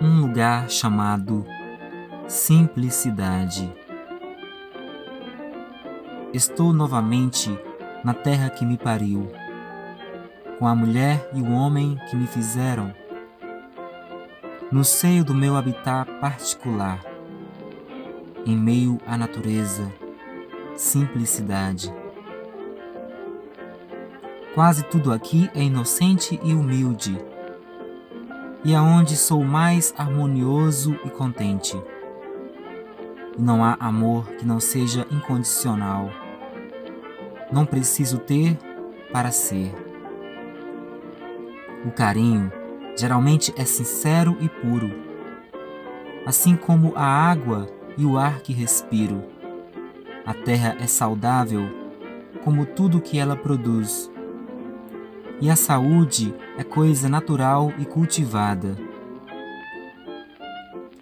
lugar chamado simplicidade. Estou novamente na terra que me pariu, com a mulher e o homem que me fizeram, no seio do meu habitat particular, em meio à natureza, simplicidade. Quase tudo aqui é inocente e humilde, e aonde sou mais harmonioso e contente. E não há amor que não seja incondicional. Não preciso ter para ser. O carinho geralmente é sincero e puro, assim como a água e o ar que respiro. A terra é saudável como tudo que ela produz e a saúde é coisa natural e cultivada.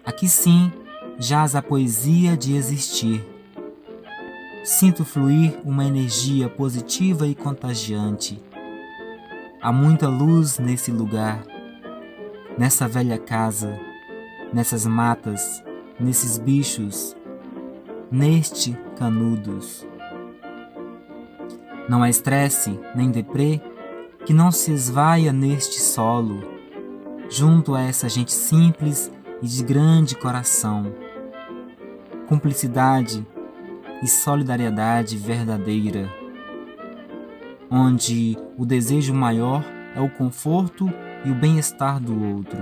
Aqui sim jaz a poesia de existir. Sinto fluir uma energia positiva e contagiante. Há muita luz nesse lugar, nessa velha casa, nessas matas, nesses bichos, neste canudos. Não há estresse nem deprê que não se esvaia neste solo, junto a essa gente simples e de grande coração. Cumplicidade e solidariedade verdadeira, onde o desejo maior é o conforto e o bem-estar do outro.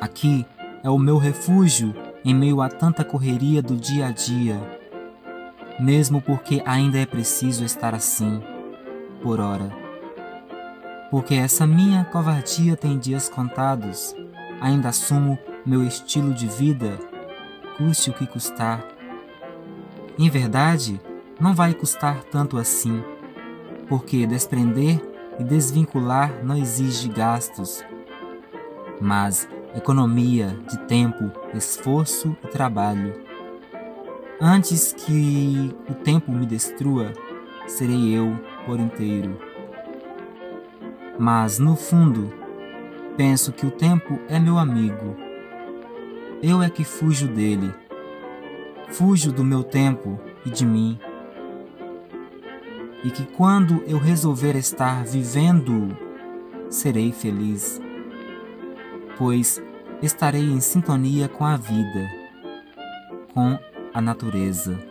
Aqui é o meu refúgio em meio a tanta correria do dia a dia, mesmo porque ainda é preciso estar assim por hora. Porque essa minha covardia tem dias contados, ainda assumo meu estilo de vida, custe o que custar. Em verdade, não vai custar tanto assim, porque desprender e desvincular não exige gastos, mas economia de tempo, esforço e trabalho. Antes que o tempo me destrua, serei eu por inteiro. Mas, no fundo, penso que o tempo é meu amigo. Eu é que fujo dele. Fujo do meu tempo e de mim. E que quando eu resolver estar vivendo, serei feliz, pois estarei em sintonia com a vida, com a natureza.